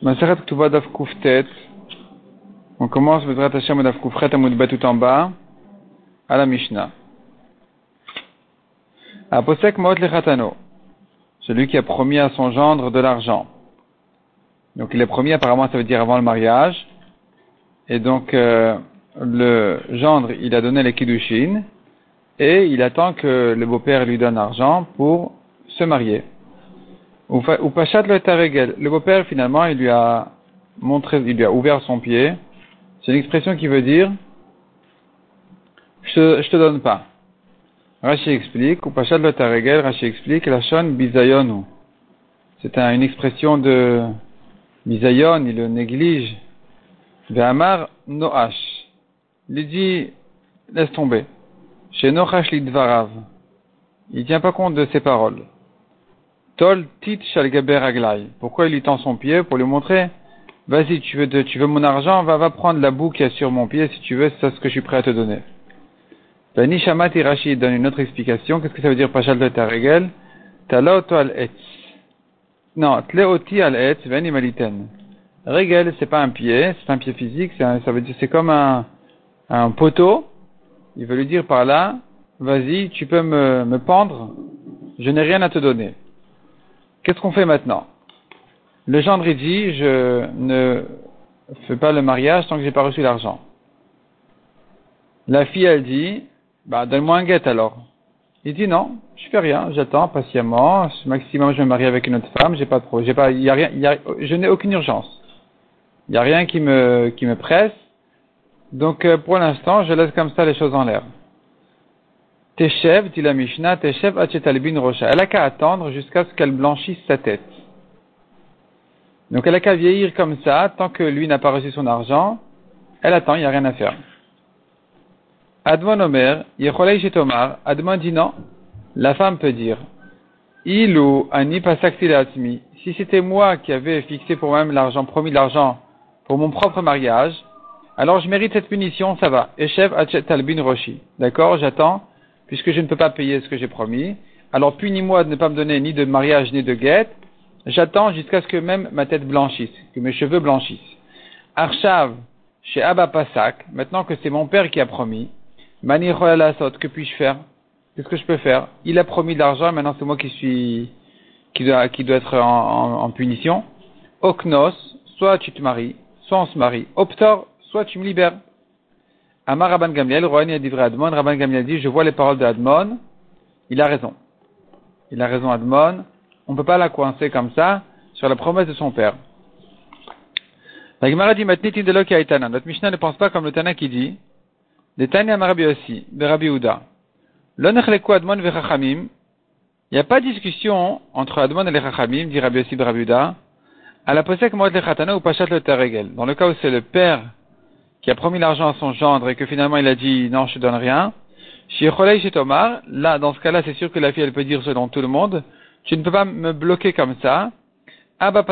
On commence Bezrat Hashem Daf tout en bas, à la Mishnah. Aposek Maot Lechatano. Celui qui a promis à son gendre de l'argent. Donc il est promis, apparemment ça veut dire avant le mariage. Et donc euh, le gendre, il a donné les kiddushin. Et il attend que le beau-père lui donne l'argent pour se marier. Ou Pachat le Taregel. Le beau-père, finalement, il lui a montré, il lui a ouvert son pied. C'est une expression qui veut dire, je, je te donne pas. Rashi explique, ou Pachat le Taregel, Rashi explique, la shon. C'est une expression de bizayon, il le néglige. Ve'amar noash. Il dit, laisse tomber. Chez noash lidvarav. Il tient pas compte de ses paroles. Tol tit. Pourquoi il lui tend son pied Pour lui montrer, vas-y, tu veux, tu veux mon argent, va, va prendre la boue qui est sur mon pied, si tu veux, c'est ce que je suis prêt à te donner. Bani Shamat Rashi donne une autre explication. Qu'est-ce que ça veut dire Pachal de Taregel Talaoto al etz. Non, tleoti al etz, veni maliten. Regel, c'est pas un pied, c'est un pied physique, ça veut dire, c'est comme un, un poteau. Il veut lui dire par là, vas-y, tu peux me, me pendre, je n'ai rien à te donner. Qu'est-ce qu'on fait maintenant? Le gendre dit, je ne fais pas le mariage tant que j'ai pas reçu l'argent. La fille, elle dit, bah, donne-moi un guet alors. Il dit non, je fais rien, j'attends patiemment, maximum je me marie avec une autre femme, j'ai pas trop, j'ai pas, y a rien, y a, je n'ai aucune urgence. Il n'y a rien qui me, qui me presse. Donc, euh, pour l'instant, je laisse comme ça les choses en l'air. Teshev, dit la Mishnah, Teshev Achetalbin Rocha. Elle a qu'à attendre jusqu'à ce qu'elle blanchisse sa tête. Donc elle a qu'à vieillir comme ça, tant que lui n'a pas reçu son argent, elle attend, il n'y a rien à faire. Admon Omer, Yecholei Shetomar, Admon dit non, la femme peut dire, Ilou ani pasaktilatmi, si c'était moi qui avais fixé pour moi-même l'argent, promis l'argent pour mon propre mariage, alors je mérite cette punition, ça va. Eshev Talbin Roshi. D'accord, j'attends puisque je ne peux pas payer ce que j'ai promis. Alors punis-moi de ne pas me donner ni de mariage ni de guette. J'attends jusqu'à ce que même ma tête blanchisse, que mes cheveux blanchissent. Arshav, chez Abba Pasak, maintenant que c'est mon père qui a promis, Mani que puis-je faire? Qu'est-ce que je peux faire? Il a promis de l'argent, maintenant c'est moi qui suis, qui doit, qui doit être en, en, punition. Oknos, soit tu te maries, soit on se marie. Optor, soit tu me libères. Amar Rabban Gamliel, Rohan Yadivre Admon, Rabban Gamliel dit, je vois les paroles de Admon, il a raison. Il a raison Admon, on ne peut pas la coincer comme ça sur la promesse de son père. La Gemara dit, Matnitin de Aitana. Notre Mishnah ne pense pas comme le Tana qui dit, des Tanya Marabi aussi, Uda. L'onechleku Admon vechachamim, il n'y a pas de discussion entre Admon et les Chachamim, dit Rabbi aussi de Rabbi Uda, à la posek Moed Lechatana ou Pachat le Teregel. Dans le cas où c'est le père qui a promis l'argent à son gendre et que finalement il a dit non, je te donne rien. Chez Tomar, là, dans ce cas-là, c'est sûr que la fille, elle peut dire selon tout le monde, tu ne peux pas me bloquer comme ça. Abba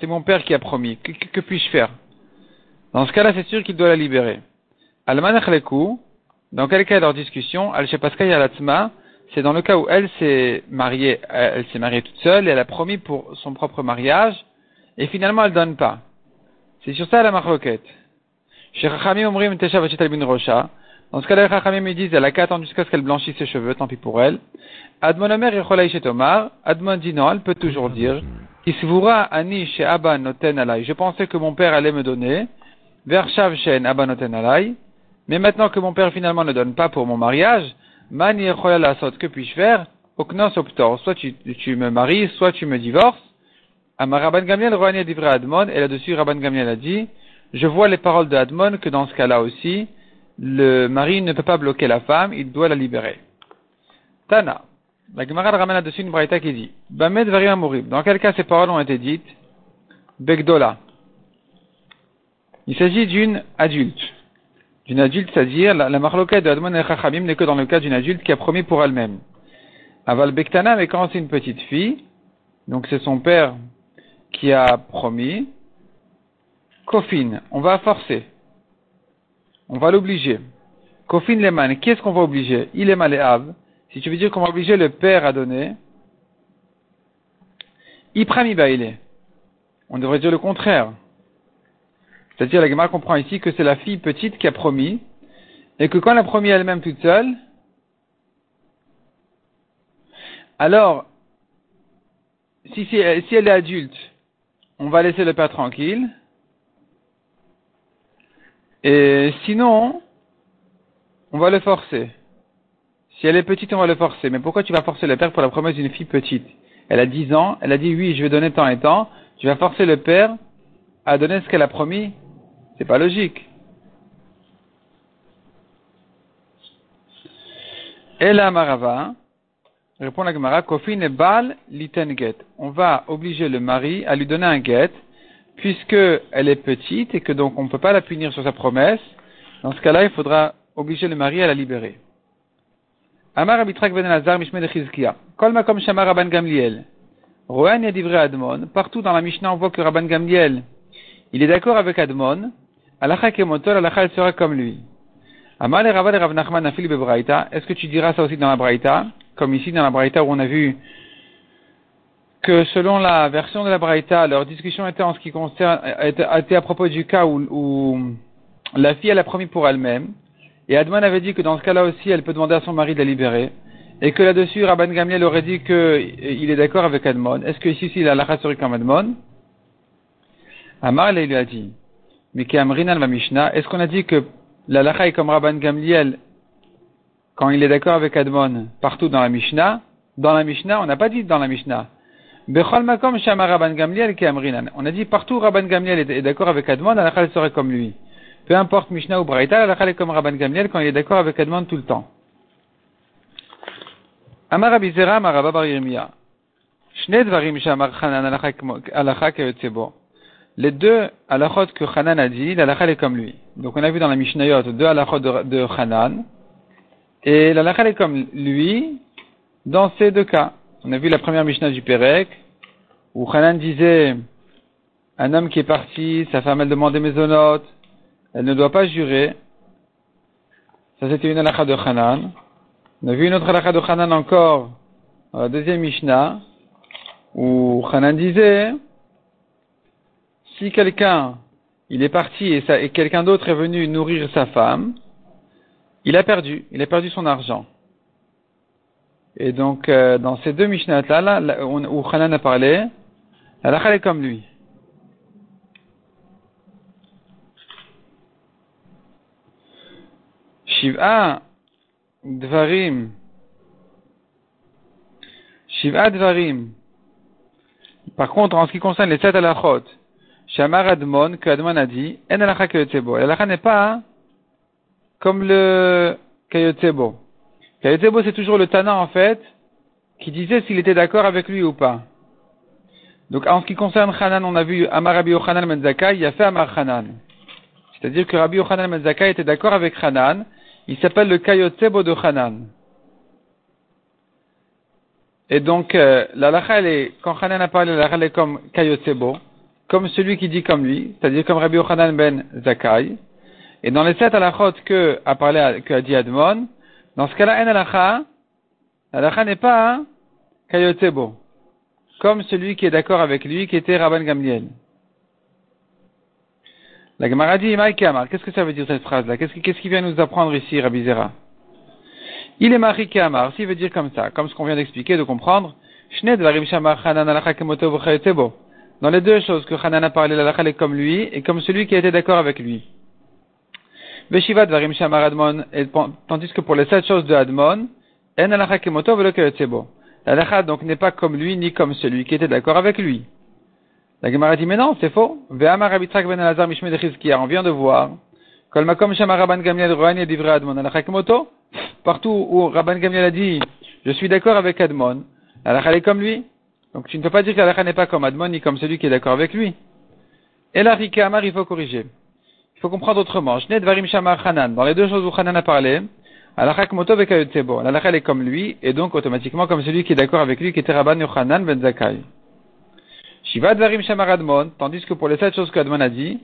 C'est mon père qui a promis. Que, puis-je faire? Dans ce cas-là, c'est sûr qu'il doit la libérer. Almanachleku, dans quel cas leur discussion, al c'est dans le cas où elle s'est mariée, elle s'est mariée toute seule et elle a promis pour son propre mariage, et finalement elle donne pas. C'est sur ça la marloquette. Chez Chachamim Omrim Tesha Albin Rocha. Dans ce cas-là, Chachamim ils disent, elle a qu'à attendre jusqu'à ce qu'elle blanchisse ses cheveux, tant pis pour elle. Admon Omer Yecholai Tomar. Admon dit non, elle peut toujours dire, Kisvura Ani chez Abba Noten Alai. Je pensais que mon père allait me donner. Vershav Shen Abba Noten Alai. Mais maintenant que mon père finalement ne donne pas pour mon mariage, Mani la Sot, que puis-je faire? Oknos Optor. Soit tu, tu me maries, soit tu me divorces. Rabban Gamliel Rohani Divra Admon, et là-dessus Rabban Gamliel a dit, je vois les paroles de Admon que dans ce cas-là aussi, le mari ne peut pas bloquer la femme, il doit la libérer. Tana. La Gemara ramène là-dessus une braïta qui dit, Bamed Mourir. Dans quel cas ces paroles ont été dites? Begdola. Il s'agit d'une adulte. D'une adulte, c'est-à-dire, la, la de Admon et Chachamim n'est que dans le cas d'une adulte qui a promis pour elle-même. Aval Bektana, mais quand c'est une petite fille, donc c'est son père qui a promis, Kofin, on va forcer. On va l'obliger. Kofin Leman, qui est-ce qu'on va obliger? Il est maléave. Si tu veux dire qu'on va obliger le père à donner, Iprami Baile. On devrait dire le contraire. C'est-à-dire, la Gemara comprend ici que c'est la fille petite qui a promis, et que quand elle a promis elle-même toute seule, alors, si elle est adulte, on va laisser le père tranquille, et sinon, on va le forcer. Si elle est petite, on va le forcer. Mais pourquoi tu vas forcer le père pour la promesse d'une fille petite? Elle a 10 ans, elle a dit oui, je vais donner tant et tant. Tu vas forcer le père à donner ce qu'elle a promis? C'est pas logique. Et la Marava, répond la Gemara, Kofin et Bal liten get. On va obliger le mari à lui donner un get, puisque elle est petite et que donc on ne peut pas la punir sur sa promesse. Dans ce cas-là, il faudra obliger le mari à la libérer. Amar Abitrak ben Elazar Mishme de Chizkia. Kol makom shamar Rabban Gamliel. Rohan yadivre Admon. Partout dans la Mishnah, on voit que Rabban Gamliel, il est d'accord avec Admon. Alacha kemotol, alacha elle sera comme lui. Amar le Rav Rav Nachman afil bebraita. Est-ce que tu diras ça aussi dans la Braïta? Comme ici dans la Braïta où on a vu que selon la version de la Braïta, leur discussion était en ce qui concerne, était, à propos du cas où, la fille elle a promis pour elle-même et Adman avait dit que dans ce cas-là aussi, elle peut demander à son mari de la libérer. Et que là-dessus, Rabban Gamliel aurait dit qu'il est d'accord avec Admon. Est-ce que ici, il a la serait comme Admon Amar, il lui a dit, mais Amrinan la Mishnah, est-ce qu'on a dit que la lacha est comme Rabban Gamliel quand il est d'accord avec Admon partout dans la Mishnah Dans la Mishnah, on n'a pas dit dans la Mishnah. Bechol makom shama Rabban Gamliel Amrinan. On a dit partout Rabban Gamliel est d'accord avec Admon, la serait comme lui. Peu importe Mishnah ou Braïta, la est comme Rabban Gamliel quand il est d'accord avec Admon tout le temps. Amar Abizera, Maraba Bar Yirmiya. Les deux halachot que Hanan a dit, l'alacha est comme lui. Donc on a vu dans la Mishnayot deux halachot de, de Hanan. Et l'alacha est comme lui dans ces deux cas. On a vu la première Mishnah du Perek, où Hanan disait, un homme qui est parti, sa femme elle demandait maisonnote, elle ne doit pas jurer. Ça, c'était une halakha de Hanan. On a vu une autre halakha de Hanan encore, la deuxième Mishnah, où Hanan disait, si quelqu'un, il est parti et quelqu'un d'autre est venu nourrir sa femme, il a perdu, il a perdu son argent. Et donc, euh, dans ces deux Mishnahs-là, là, où Hanan a parlé, la est comme lui. Shiv'a Dvarim. Shiv'a Dvarim. Par contre, en ce qui concerne les sept alachot, Shamar Admon, que Admon a dit, En alacha kayotsebo. L'alacha n'est pas comme le kayotsebo. Kayotsebo, c'est toujours le Tana, en fait, qui disait s'il était d'accord avec lui ou pas. Donc, en ce qui concerne Hanan, on a vu Amar Rabbi Yochanan Menzakai, il a fait Amar Hanan. C'est-à-dire que Rabbi Yochanan Menzakai était d'accord avec Hanan, il s'appelle le Kayotsebo de Hanan. Et donc, euh, la lacha, est, quand Hanan a parlé, la lacha, est comme Kayotsebo, comme celui qui dit comme lui, c'est-à-dire comme Rabbi Yochanan ben Zakai. Et dans les sept halachot que a parlé, que a dit Admon, dans ce cas-là, en halacha, la lacha n'est pas Kayotsebo, comme celui qui est d'accord avec lui, qui était Rabban Gamliel. La Gemara dit, qu'est-ce que ça veut dire cette phrase-là? Qu'est-ce qui vient nous apprendre ici, Rabbi Zera? Il est Marie Kamar, s'il veut dire comme ça, comme ce qu'on vient d'expliquer, de comprendre, Dans les deux choses que Hanan a parlé, la est comme lui, et comme celui qui a été d'accord avec lui. Veshivat Varim Shamar Admon, tandis que pour les sept choses de Admon, En alacha kemoto velo La donc n'est pas comme lui, ni comme celui qui était d'accord avec lui. La Gemara dit, mais non, c'est faux. Ben On vient de voir. Partout où Rabban Gamliel a dit, je suis d'accord avec Admon, la est comme lui. Donc tu ne peux pas dire que la n'est pas comme Admon, ni comme celui qui est d'accord avec lui. Et la Amar, il faut corriger. Il faut comprendre autrement. Dans les deux choses où Hanan a parlé, la est comme lui, et donc automatiquement comme celui qui est d'accord avec lui, qui était Rabban Yochanan ben Zakai. Shiva Dvarim Shamar Admon, tandis que pour les sept choses qu'Admon a dit,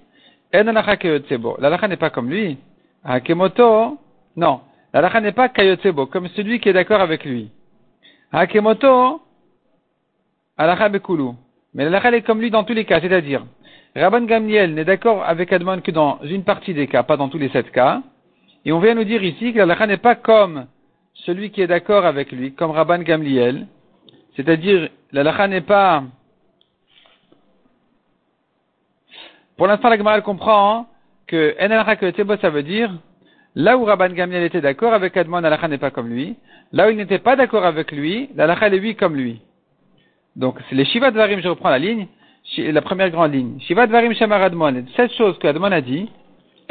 En alacha kayotsebo. N'est pas comme lui. Hakemoto, non. L'alacha n'est pas kayotsebo, comme celui qui est d'accord avec lui. Hakemoto, alacha bekulu. Mais la halakha est comme lui dans tous les cas, c'est-à-dire, Rabban Gamliel n'est d'accord avec Admon que dans une partie des cas, pas dans tous les sept cas. Et on vient nous dire ici que la halakha n'est pas comme celui qui est d'accord avec lui, comme Rabban Gamliel. C'est-à-dire, la halakha n'est pas... Pour l'instant, la Gemara comprend que En que Tebo, ça veut dire Là où Rabban Gamliel était d'accord avec Admon, l'alacha n'est pas comme lui. Là où il n'était pas d'accord avec lui, l'alacha est lui comme lui. Donc, c'est les Shiva Varim, je reprends la ligne, la première grande ligne. Shiva Varim Shamar Admon, cette chose que Admon a dit,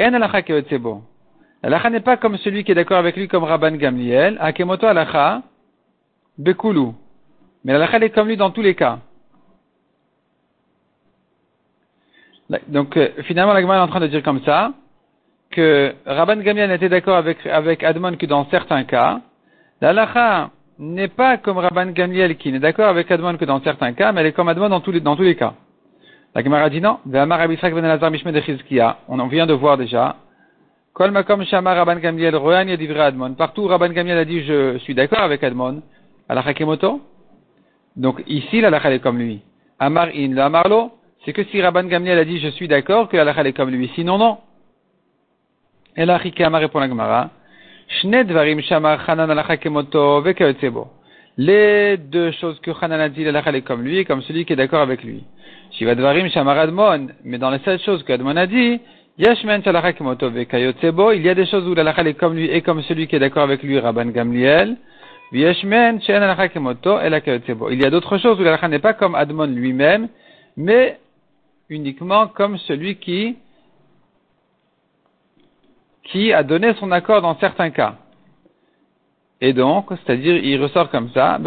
En alacha keotsebo. L'alacha n'est pas comme celui qui est d'accord avec lui comme Rabban Gamliel, Akemoto alacha, Bekulu. Mais l'alacha est comme lui dans tous les cas. Donc, euh, finalement, la Gemara est en train de dire comme ça, que Rabban Gamliel était d'accord avec, avec Admon que dans certains cas, l'alacha n'est pas comme Rabban Gamliel qui n'est d'accord avec Admon que dans certains cas, mais elle est comme Admon dans tous les, dans tous les cas. La Gemara dit non. Ben On en vient de voir déjà. Partout Rabban Gamliel a dit je suis d'accord avec Admon. Alacha kemoto? Donc ici l'alacha est comme lui. Amar in le amarlo. C'est que si Rabban Gamliel a dit je suis d'accord que l'alacha est comme lui. Sinon non. Et Rikama répond la Gemara. Les deux choses que Hanan a dit, l'alakha est comme lui, comme celui qui est d'accord avec lui. Shiva dvarim shamar Admon. Mais dans les sept choses que Admon a dit. Il y a des choses où l'alakha est comme lui et comme celui qui est d'accord avec lui, Rabban Gamliel. Il y a d'autres choses où l'alakha n'est pas comme Admon lui-même, mais uniquement comme celui qui qui a donné son accord dans certains cas. Et donc, c'est-à-dire, il ressort comme ça.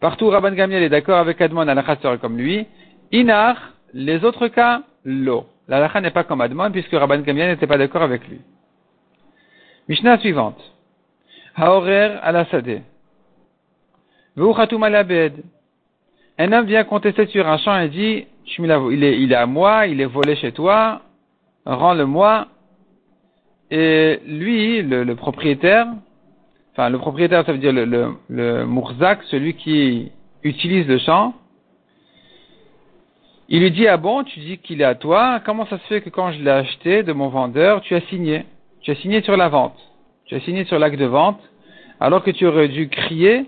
Partout, Rabban Gamliel est d'accord avec Admon, la sera comme lui. Inar, les autres cas, l'eau. La n'est pas comme Admon, puisque Rabban Gamliel n'était pas d'accord avec lui. Mishnah suivante. Haorer al-Asadeh. Un homme vient contester sur un champ et dit, il est, il est à moi, il est volé chez toi, rends-le-moi. Et lui, le, propriétaire, enfin le propriétaire, ça veut dire le, le, le mourzak, celui qui utilise le champ, il lui dit, ah bon, tu dis qu'il est à toi, comment ça se fait que quand je l'ai acheté de mon vendeur, tu as signé? Tu as signé sur la vente. Tu as signé sur l'acte de vente, alors que tu aurais dû crier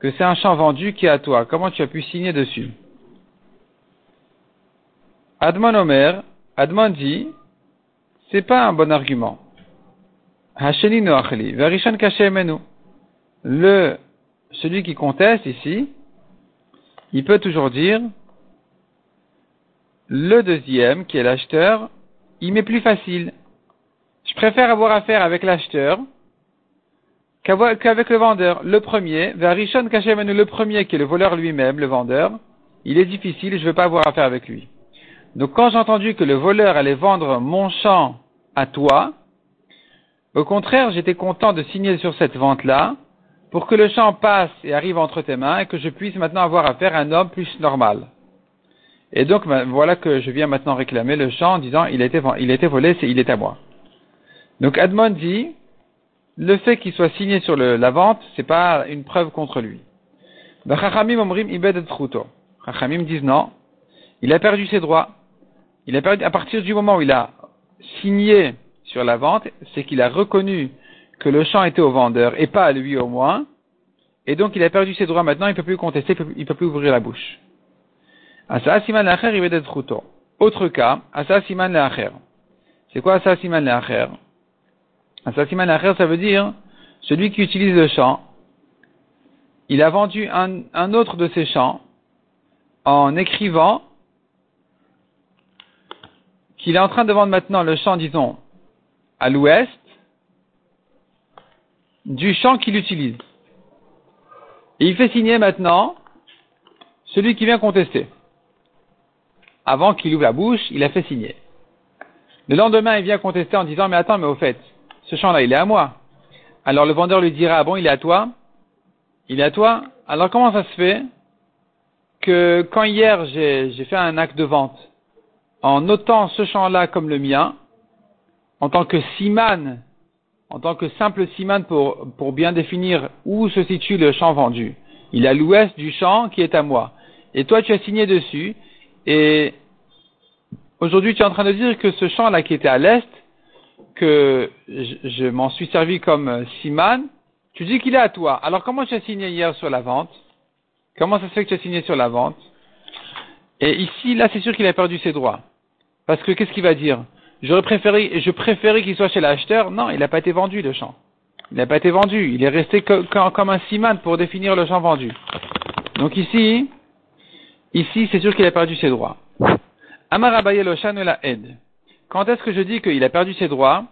que c'est un champ vendu qui est à toi. Comment tu as pu signer dessus? Admon Omer, Admon dit, c'est pas un bon argument. Le, celui qui conteste ici, il peut toujours dire, le deuxième, qui est l'acheteur, il m'est plus facile. Je préfère avoir affaire avec l'acheteur qu'avec le vendeur. Le premier, Varishon le premier qui est le voleur lui-même, le vendeur, il est difficile, je ne veux pas avoir affaire avec lui. Donc quand j'ai entendu que le voleur allait vendre mon champ à toi, au contraire, j'étais content de signer sur cette vente-là pour que le champ passe et arrive entre tes mains et que je puisse maintenant avoir affaire à un homme plus normal. Et donc ben, voilà que je viens maintenant réclamer le champ en disant il a été, volé, c'est, il est à moi. Donc Admon dit le fait qu'il soit signé sur la vente, c'est pas une preuve contre lui. Chachamim omrim disent non, il a perdu ses droits. Il a perdu, à partir du moment où il a signé sur la vente, c'est qu'il a reconnu que le champ était au vendeur et pas à lui au moins, et donc il a perdu ses droits maintenant, il ne peut plus contester, il ne peut, plus ouvrir la bouche. Asa siman il va être Autre cas, asa siman. C'est quoi asa siman le'acher? Asa siman ça veut dire, celui qui utilise le champ, il a vendu un, un autre de ses champs en écrivant qu'il est en train de vendre maintenant le champ, disons, à l'ouest, du champ qu'il utilise. Et il fait signer maintenant celui qui vient contester. Avant qu'il ouvre la bouche, il a fait signer. Le lendemain, il vient contester en disant, mais attends, mais au fait, ce champ-là, il est à moi. Alors le vendeur lui dira, ah bon, il est à toi? Il est à toi? Alors comment ça se fait que quand hier j'ai fait un acte de vente, en notant ce champ-là comme le mien, en tant que siman, en tant que simple siman pour, pour bien définir où se situe le champ vendu. Il est à l'ouest du champ qui est à moi. Et toi, tu as signé dessus. Et aujourd'hui, tu es en train de dire que ce champ-là qui était à l'est, que je, m'en suis servi comme siman, tu dis qu'il est à toi. Alors comment tu as signé hier sur la vente? Comment ça se fait que tu as signé sur la vente? Et ici, là, c'est sûr qu'il a perdu ses droits. Parce que qu'est-ce qu'il va dire? J'aurais préféré, je préférais qu'il soit chez l'acheteur. Non, il n'a pas été vendu le champ. Il n'a pas été vendu. Il est resté comme un siman pour définir le champ vendu. Donc ici, ici, c'est sûr qu'il a perdu ses droits. Amar la aide. Quand est-ce que je dis qu'il a perdu ses droits?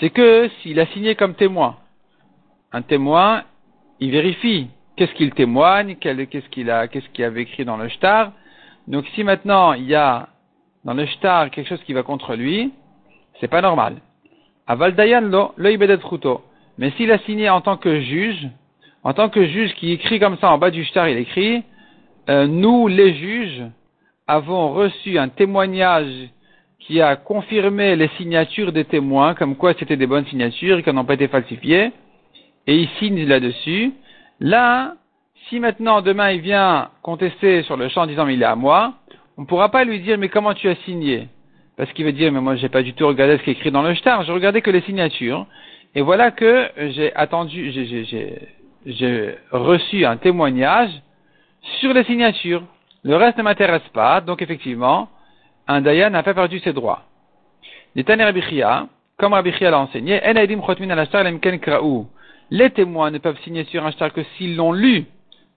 C'est que s'il a signé comme témoin, un témoin, il vérifie qu'est-ce qu'il témoigne, qu'est-ce qu'il a, qu'est-ce qu'il avait écrit dans le shtar. Donc si maintenant il y a dans le shtar quelque chose qui va contre lui, c'est pas normal. Aval Dayan lo, lo. Mais s'il a signé en tant que juge, en tant que juge qui écrit comme ça en bas du shtar, il écrit, euh, nous les juges avons reçu un témoignage qui a confirmé les signatures des témoins, comme quoi c'était des bonnes signatures, qui n'ont pas été falsifiées, et il signe là-dessus. Là, si maintenant demain il vient contester sur le champ en disant mais il est à moi, on ne pourra pas lui dire mais comment tu as signé? Parce qu'il va dire, mais moi, j'ai pas du tout regardé ce qui est écrit dans le shtar, je regardais que les signatures. Et voilà que j'ai attendu, j'ai reçu un témoignage sur les signatures. Le reste ne m'intéresse pas, donc effectivement, un dayan n'a pas perdu ses droits. les témoins ne peuvent signer sur un shtar que s'ils l'ont lu.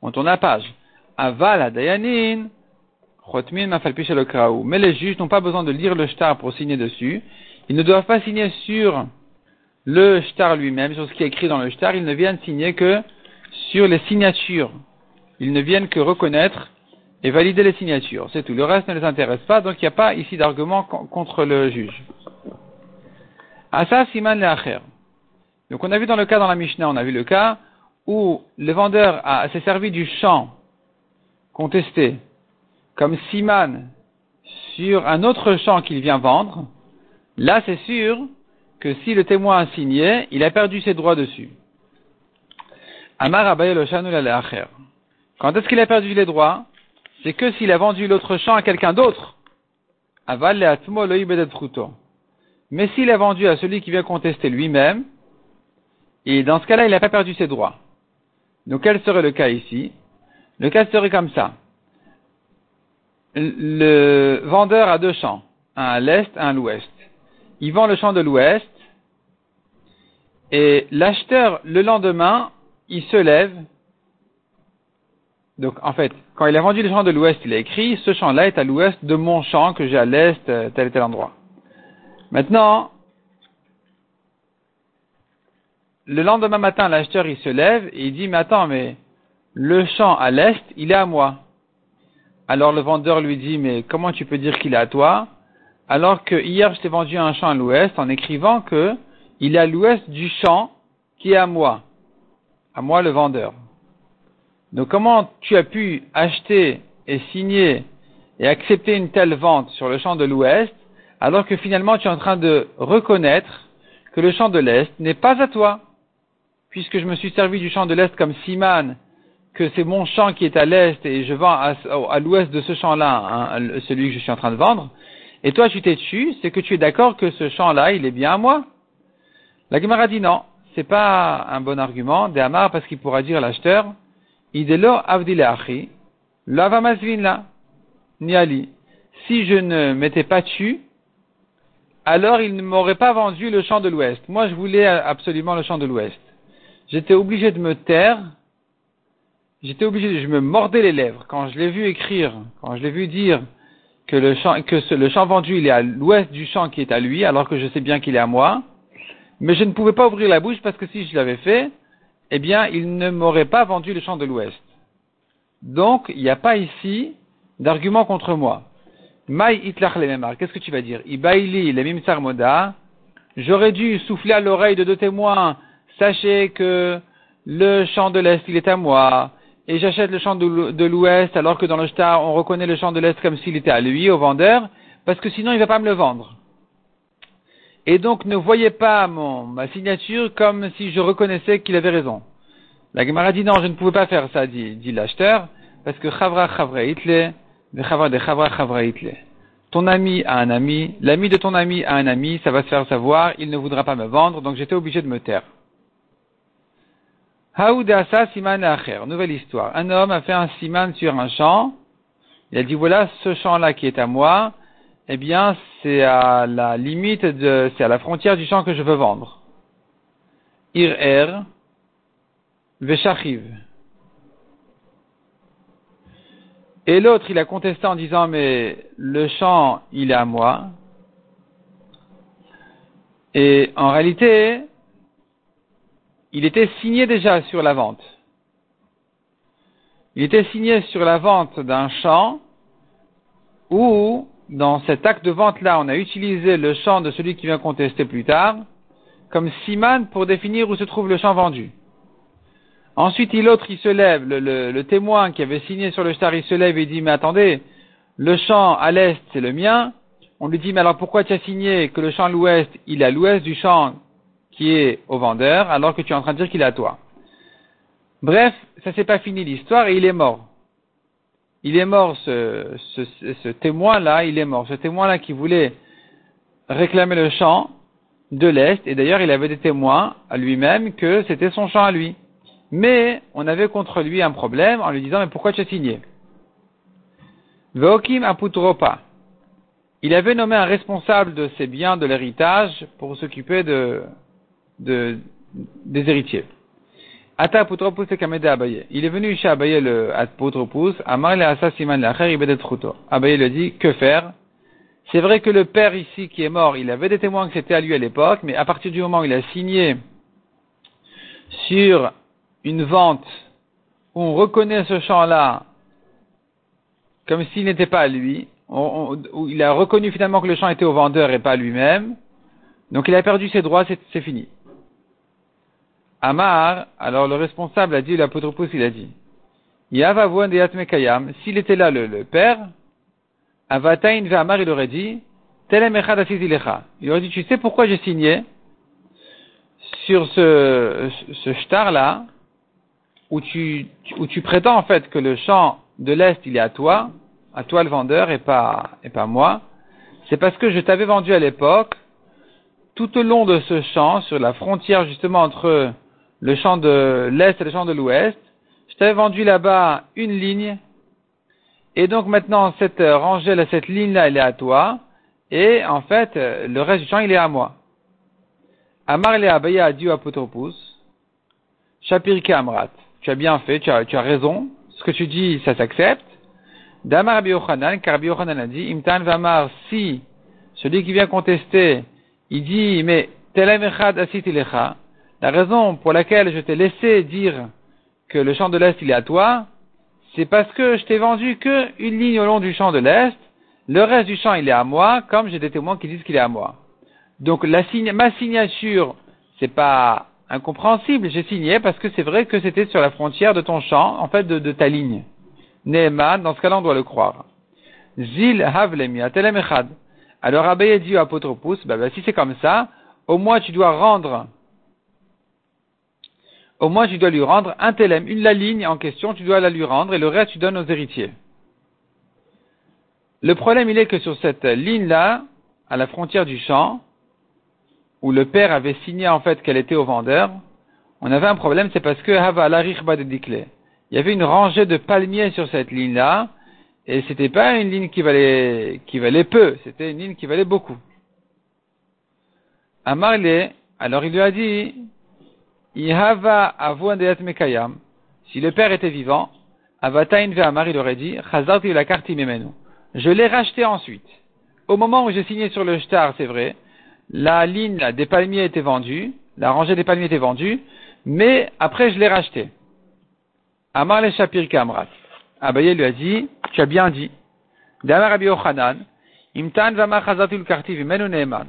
On tourne la page. Aval dayanin, mais les juges n'ont pas besoin de lire le shtar pour signer dessus. Ils ne doivent pas signer sur le shtar lui-même, sur ce qui est écrit dans le shtar. Ils ne viennent signer que sur les signatures. Ils ne viennent que reconnaître et valider les signatures. C'est tout. Le reste ne les intéresse pas, donc il n'y a pas ici d'argument contre le juge. Asa siman le'acher. Donc on a vu dans le cas dans la Mishnah, on a vu le cas où le vendeur s'est servi du champ contesté comme Siman sur un autre champ qu'il vient vendre, là c'est sûr que si le témoin a signé, il a perdu ses droits dessus. Amar Quand est-ce qu'il a perdu les droits? C'est que s'il a vendu l'autre champ à quelqu'un d'autre. Mais s'il a vendu à celui qui vient contester lui-même, et dans ce cas-là, il n'a pas perdu ses droits. Donc quel serait le cas ici? Le cas serait comme ça le vendeur a deux champs, un à l'est, un à l'ouest. Il vend le champ de l'ouest et l'acheteur, le lendemain, il se lève. Donc, en fait, quand il a vendu le champ de l'ouest, il a écrit, ce champ-là est à l'ouest de mon champ que j'ai à l'est, euh, tel et tel endroit. Maintenant, le lendemain matin, l'acheteur, il se lève et il dit, mais attends, mais le champ à l'est, il est à moi. Alors le vendeur lui dit, mais comment tu peux dire qu'il est à toi? Alors que hier je t'ai vendu un champ à l'ouest en écrivant que il est à l'ouest du champ qui est à moi. À moi le vendeur. Donc comment tu as pu acheter et signer et accepter une telle vente sur le champ de l'ouest alors que finalement tu es en train de reconnaître que le champ de l'est n'est pas à toi? Puisque je me suis servi du champ de l'est comme Siman que c'est mon champ qui est à l'est et je vends à, l'ouest de ce champ-là, hein, celui que je suis en train de vendre, et toi tu t'es dessus, c'est que tu es d'accord que ce champ-là, il est bien à moi. La Gemara dit non, c'est pas un bon argument, Amar, parce qu'il pourra dire à l'acheteur, idelo avdileachi, là, ni ali. Si je ne m'étais pas tué, alors il ne m'aurait pas vendu le champ de l'ouest. Moi, je voulais absolument le champ de l'ouest. J'étais obligé de me taire j'étais obligé, je me mordais les lèvres quand je l'ai vu écrire, quand je l'ai vu dire que le champ, que le champ vendu il est à l'ouest du champ qui est à lui, alors que je sais bien qu'il est à moi, mais je ne pouvais pas ouvrir la bouche parce que si je l'avais fait, eh bien, il ne m'aurait pas vendu le champ de l'ouest. Donc, il n'y a pas ici d'argument contre moi. Maï itlach le qu'est-ce que tu vas dire? Ibaili le mimsar moda, j'aurais dû souffler à l'oreille de deux témoins, sachez que le champ de l'est il est à moi, et j'achète le champ de l'ouest alors que dans le shtar on reconnaît le champ de l'est comme s'il était à lui, au vendeur, parce que sinon il ne va pas me le vendre. Et donc ne voyez pas ma signature comme si je reconnaissais qu'il avait raison. La Gemara dit non, je ne pouvais pas faire ça, dit, l'acheteur, parce que chavra chavra itle, de chavra de chavra chavra. Ton ami a un ami, l'ami de ton ami a un ami, ça va se faire savoir, il ne voudra pas me vendre, donc j'étais obligé de me taire. Haoudasa siman acher. Nouvelle histoire. Un homme a fait un siman sur un champ. Il a dit voilà ce champ-là qui est à moi. Eh bien, c'est à la limite c'est à la frontière du champ que je veux vendre. Ir er, veshachiv. Et l'autre, il a contesté en disant, mais le champ, il est à moi. Et en réalité, il était signé déjà sur la vente. Il était signé sur la vente d'un champ où, dans cet acte de vente-là, on a utilisé le champ de celui qui vient contester plus tard comme siman pour définir où se trouve le champ vendu. Ensuite, l'autre, il se lève, le, témoin qui avait signé sur le star, il se lève et dit, mais attendez, le champ à l'est, c'est le mien. On lui dit, mais alors pourquoi tu as signé que le champ à l'ouest, il est à l'ouest du champ qui est au vendeur, alors que tu es en train de dire qu'il est à toi. Bref, ça s'est pas fini l'histoire et il est mort. Il est mort, ce, témoin-là, il est mort. Ce témoin-là qui voulait réclamer le champ de l'Est, et d'ailleurs il avait des témoins à lui-même que c'était son champ à lui. Mais on avait contre lui un problème en lui disant, mais pourquoi tu as signé? Veokim aputropa. Il avait nommé un responsable de ses biens de l'héritage pour s'occuper de, de, des héritiers. Ata Apotropous et Kamede Abaye. Il est venu chez Abaye le Amar le Asa Lacher Ibedet. Abaye le dit, que faire? C'est vrai que le père ici qui est mort, il avait des témoins que c'était à lui à l'époque, mais à partir du moment où il a signé sur une vente où on reconnaît ce champ-là comme s'il n'était pas à lui, où il a reconnu finalement que le champ était au vendeur et pas à lui-même, donc il a perdu ses droits, c'est fini. Amar, alors le responsable a dit, l'apotropos il a dit, s'il était là le, père, Avatain Amar il aurait dit, il aurait dit, tu sais pourquoi j'ai signé sur ce, ce shtar là, où tu, où tu prétends en fait que le champ de l'Est il est à toi, à toi le vendeur et pas, et pas moi, c'est parce que je t'avais vendu à l'époque, tout au long de ce champ, sur la frontière justement entre le champ de l'Est et le champ de l'Ouest, je t'avais vendu là-bas une ligne, et donc maintenant cette rangée, là, cette ligne-là, elle est à toi, et en fait, le reste du champ, il est à moi. Amar le abaya a dit Apotropous, Shapirke Amrat, tu as bien fait, tu as, raison, ce que tu dis, ça s'accepte. Damar Biochanan, car Biochanan a dit, Imtan Vamar, si celui qui vient contester, il dit, mais Telem Echad Asitilecha, la raison pour laquelle je t'ai laissé dire que le champ de l'Est il est à toi, c'est parce que je t'ai vendu que une ligne au long du champ de l'Est, le reste du champ il est à moi, comme j'ai des témoins qui disent qu'il est à moi. Donc ma signature, c'est pas incompréhensible, j'ai signé parce que c'est vrai que c'était sur la frontière de ton champ, en fait de, ta ligne. Neeman, dans ce cas-là on doit le croire. Zil havlemi atelem echad. Alors Abaye dit à Apotropous, bah, bah, si c'est comme ça, au moins tu dois rendre au moins tu dois lui rendre un télème, une la ligne en question, tu dois la lui rendre et le reste tu donnes aux héritiers. Le problème il est que sur cette ligne-là, à la frontière du champ, où le père avait signé en fait qu'elle était au vendeur, on avait un problème, c'est parce que. Il y avait une rangée de palmiers sur cette ligne-là, et c'était pas une ligne qui valait, qui valait peu, c'était une ligne qui valait beaucoup. Amarle, alors il lui a dit, Ihava mekayam. Si le père était vivant, Avatain Amar, il aurait dit, la carte Je l'ai racheté ensuite. Au moment où j'ai signé sur le shtar, c'est vrai, la ligne des palmiers était vendue, la rangée des palmiers était vendue, mais après je l'ai racheté. Amar le Shapir Kamrat. Abaye lui a dit, tu as bien dit. Damar Rabbi Imtan Vama Chazatul Kartiv Neeman.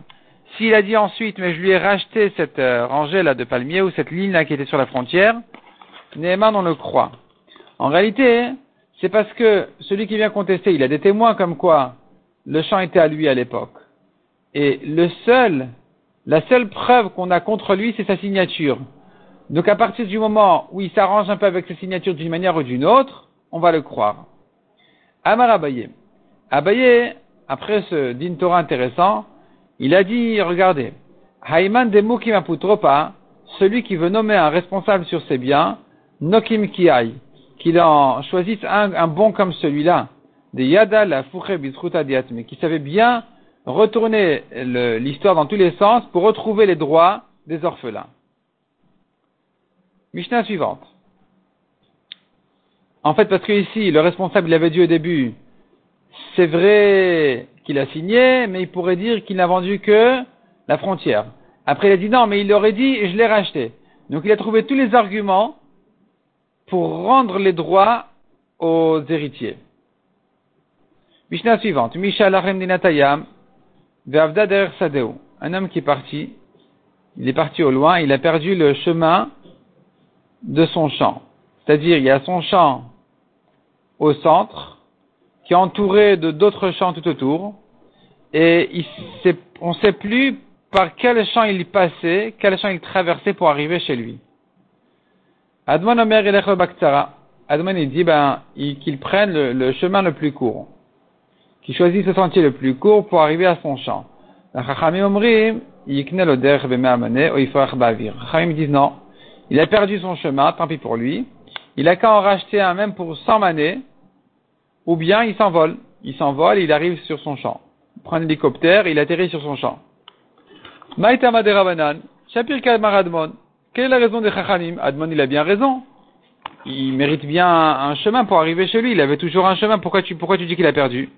S'il a dit ensuite, mais je lui ai racheté cette euh, rangée là de palmiers ou cette ligne là qui était sur la frontière, Nehman on le croit. En réalité, c'est parce que celui qui vient contester, il a des témoins comme quoi le champ était à lui à l'époque. Et le seul, la seule preuve qu'on a contre lui, c'est sa signature. Donc à partir du moment où il s'arrange un peu avec ses signatures d'une manière ou d'une autre, on va le croire. Amar Abaye. Abaye, après ce din Torah intéressant, il a dit, regardez, Haïman Demukim Aputropa, celui qui veut nommer un responsable sur ses biens, Nokim Kiai, qu'il en choisisse un, bon comme celui-là, de Yada la Bisruta Diatme, qui savait bien retourner l'histoire dans tous les sens pour retrouver les droits des orphelins. Mishnah suivante. En fait, parce que ici, le responsable, il avait dit au début, c'est vrai qu'il a signé, mais il pourrait dire qu'il n'a vendu que la frontière. Après, il a dit non, mais il aurait dit, je l'ai racheté. Donc, il a trouvé tous les arguments pour rendre les droits aux héritiers. Mishnah suivante. Un homme qui est parti, il est parti au loin, il a perdu le chemin de son champ. C'est-à-dire, il y a son champ au centre, qui est entouré de d'autres champs tout autour, et il on ne sait plus par quel champ il passait, quel champ il traversait pour arriver chez lui. Adman Omer Adman il dit ben, qu'il prenne le, chemin le plus court, qu'il choisisse ce sentier le plus court pour arriver à son champ. Chachamim disent non, il a perdu son chemin, tant pis pour lui. Il a qu'à en racheter un même pour 100 manées, ou bien il s'envole. Il s'envole il arrive sur son champ. Prend un hélicoptère et il atterrit sur son champ. Maïtama de Ravanan, Shapir Kalmar Admon. Quelle est la raison de Chachanim Admon, il a bien raison. Il mérite bien un, chemin pour arriver chez lui. Il avait toujours un chemin. Pourquoi tu, pourquoi tu dis qu'il a perdu?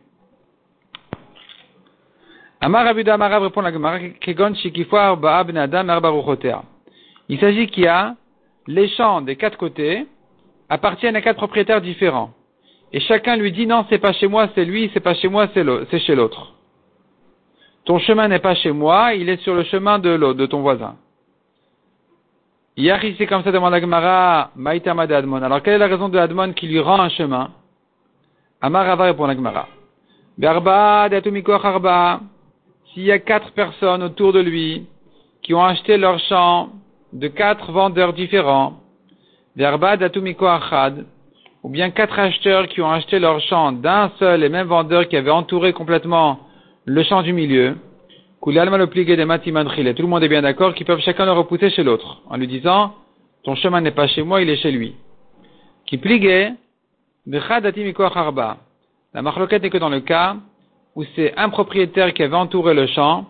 Amar Abuda Amarav répond la Gemara, Kegon Shikifuar Ba'ab Adam Il s'agit qu'il y a les champs des quatre côtés appartiennent à quatre propriétaires différents. Et chacun lui dit non, c'est pas chez moi, c'est lui, c'est pas chez moi, c'est chez l'autre. Ton chemin n'est pas chez moi, il est sur le chemin de ton voisin. Hier, c'est comme ça, demande Agmara, Maïtama de Admon. Alors, quelle est la raison de Admon qui lui rend un chemin? Amarava répond Agmara. Berba, Arba. S'il y a quatre personnes autour de lui qui ont acheté leur champ de quatre vendeurs différents, Verba Datumiko Achad, ou bien quatre acheteurs qui ont acheté leur champ d'un seul et même vendeur qui avait entouré complètement le champ du milieu, tout le monde est bien d'accord qu'ils peuvent chacun le repousser chez l'autre, en lui disant, ton chemin n'est pas chez moi, il est chez lui. Qui pliguait, la marloquette n'est que dans le cas où c'est un propriétaire qui avait entouré le champ,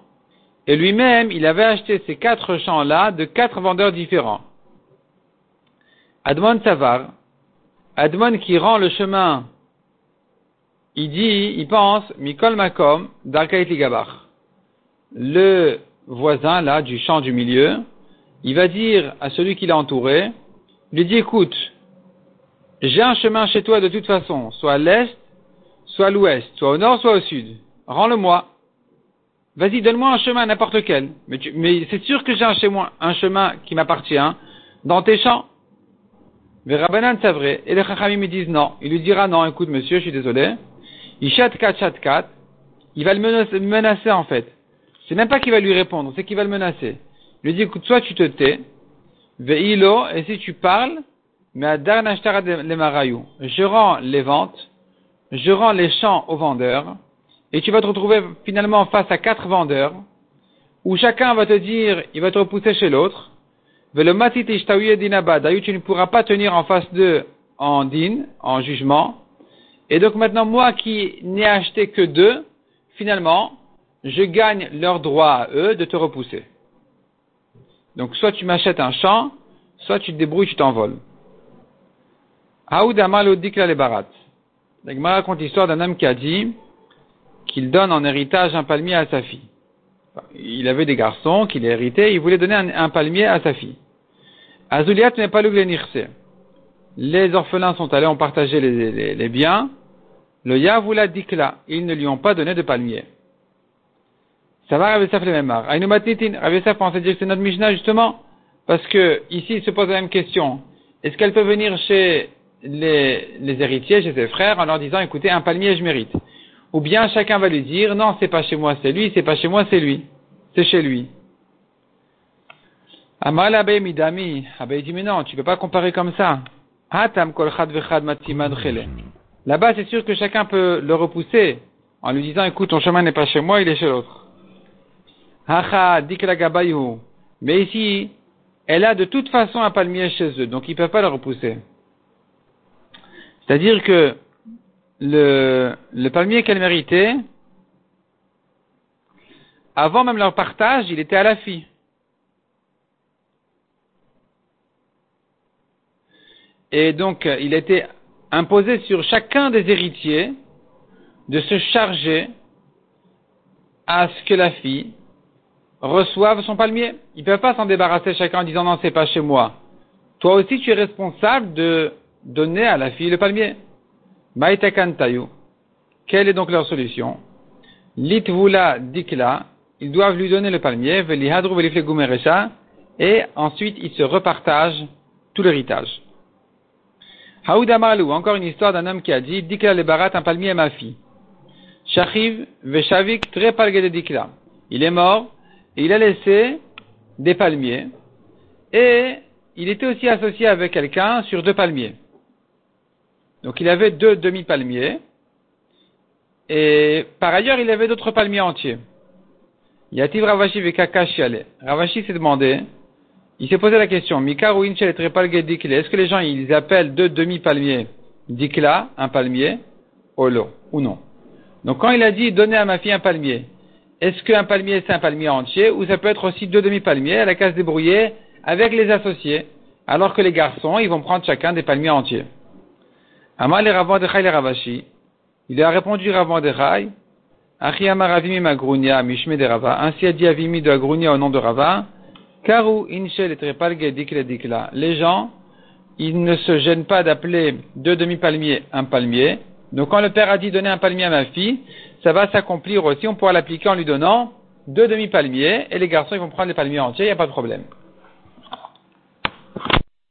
et lui-même, il avait acheté ces quatre champs-là de quatre vendeurs différents. Admon Savar, Admon qui rend le chemin, il dit, il pense, Mikol Makom, Darkait Ligabar. Le voisin, là, du champ du milieu, il va dire à celui qui l'a entouré, lui dit, écoute, j'ai un chemin chez toi de toute façon, soit à l'est, soit à l'ouest, soit au nord, soit au sud. Rends-le-moi. Vas-y, donne-moi un chemin, n'importe lequel. Mais, mais c'est sûr que j'ai un, un chemin qui m'appartient dans tes champs. Mais Rabbanan, c'est vrai. Et les Chachamim me disent non. Il lui dira non, écoute monsieur, je suis désolé. Il chat kat chat kat. Il va le menacer, en fait. C'est même pas qu'il va lui répondre, c'est qu'il va le menacer. Il lui dit écoute, soit tu te tais, ve'ilo, et si tu parles, mais à le. Je rends les ventes, je rends les champs aux vendeurs, et tu vas te retrouver finalement face à quatre vendeurs, où chacun va te dire, il va te repousser chez l'autre, D'ailleurs, tu ne pourras pas tenir en face d'eux en din, en jugement. Et donc maintenant, moi qui n'ai acheté que deux, finalement, je gagne leur droit à eux de te repousser. Donc soit tu m'achètes un champ, soit tu te débrouilles, tu t'envoles. Haoudama l'odikla le barat. La raconte l'histoire d'un homme qui a dit qu'il donne en héritage un palmier à sa fille. Il avait des garçons qu'il héritait, il voulait donner un palmier à sa fille. Azuliat n'est pas le Les orphelins sont allés, ont partagé les, biens. Le Yavula dikla, ils ne lui ont pas donné de palmier. Ça va, Ravessaf les mêmes Ravessaf pensait dire que c'est notre Mishnah justement, parce que ici il se pose la même question. Est-ce qu'elle peut venir chez les, héritiers, chez ses frères, en leur disant, écoutez, un palmier je mérite. Ou bien chacun va lui dire, non, c'est pas chez moi, c'est lui, c'est pas chez moi, c'est lui. C'est chez lui. Amal Abbé Midami, Abbé dit mais non, tu peux pas comparer comme ça. Là-bas, c'est sûr que chacun peut le repousser en lui disant, écoute, ton chemin n'est pas chez moi, il est chez l'autre. Hacha gabayu. Mais ici, elle a de toute façon un palmier chez eux, donc ils ne peuvent pas le repousser. C'est-à-dire que le, le palmier qu'elle méritait, avant même leur partage, il était à la fille. Et donc, il était imposé sur chacun des héritiers de se charger à ce que la fille reçoive son palmier. Ils ne peuvent pas s'en débarrasser chacun en disant non, c'est pas chez moi. Toi aussi, tu es responsable de donner à la fille le palmier. Maïtakantayu. Quelle est donc leur solution? Litvula dikla. Ils doivent lui donner le palmier. Et ensuite, ils se repartagent tout l'héritage. Haouda Marlou, encore une histoire d'un homme qui a dit, Dikla le barat, un palmier à ma fille. Shachiv Veshavik très de Dikla. Il est mort, et il a laissé des palmiers, et il était aussi associé avec quelqu'un sur deux palmiers. Donc il avait deux demi-palmiers, et par ailleurs il avait d'autres palmiers entiers. Yativ Ravashi Vekakashiale. Ravashi s'est demandé, il s'est posé la question, Mikar ou est-ce que les gens ils appellent deux demi-palmiers? Dikla, un palmier, Olo, ou non? Donc quand il a dit donner à ma fille un palmier, est-ce qu'un palmier c'est un palmier entier ou ça peut être aussi deux demi-palmiers à la case débrouillée avec les associés, alors que les garçons ils vont prendre chacun des palmiers entiers? Amal les de Ravashi, il a répondu Ravan de Chai, Achiyama Ravimi Magrunia, Mishme de Rava, ainsi a dit Avimi de Agrunia au nom de Rava, Karu Inshel et Dikle Dikla. Les gens, ils ne se gênent pas d'appeler deux demi-palmiers un palmier. Donc quand le père a dit donner un palmier à ma fille, ça va s'accomplir aussi. On pourra l'appliquer en lui donnant deux demi-palmiers et les garçons ils vont prendre les palmiers entiers, il n'y a pas de problème.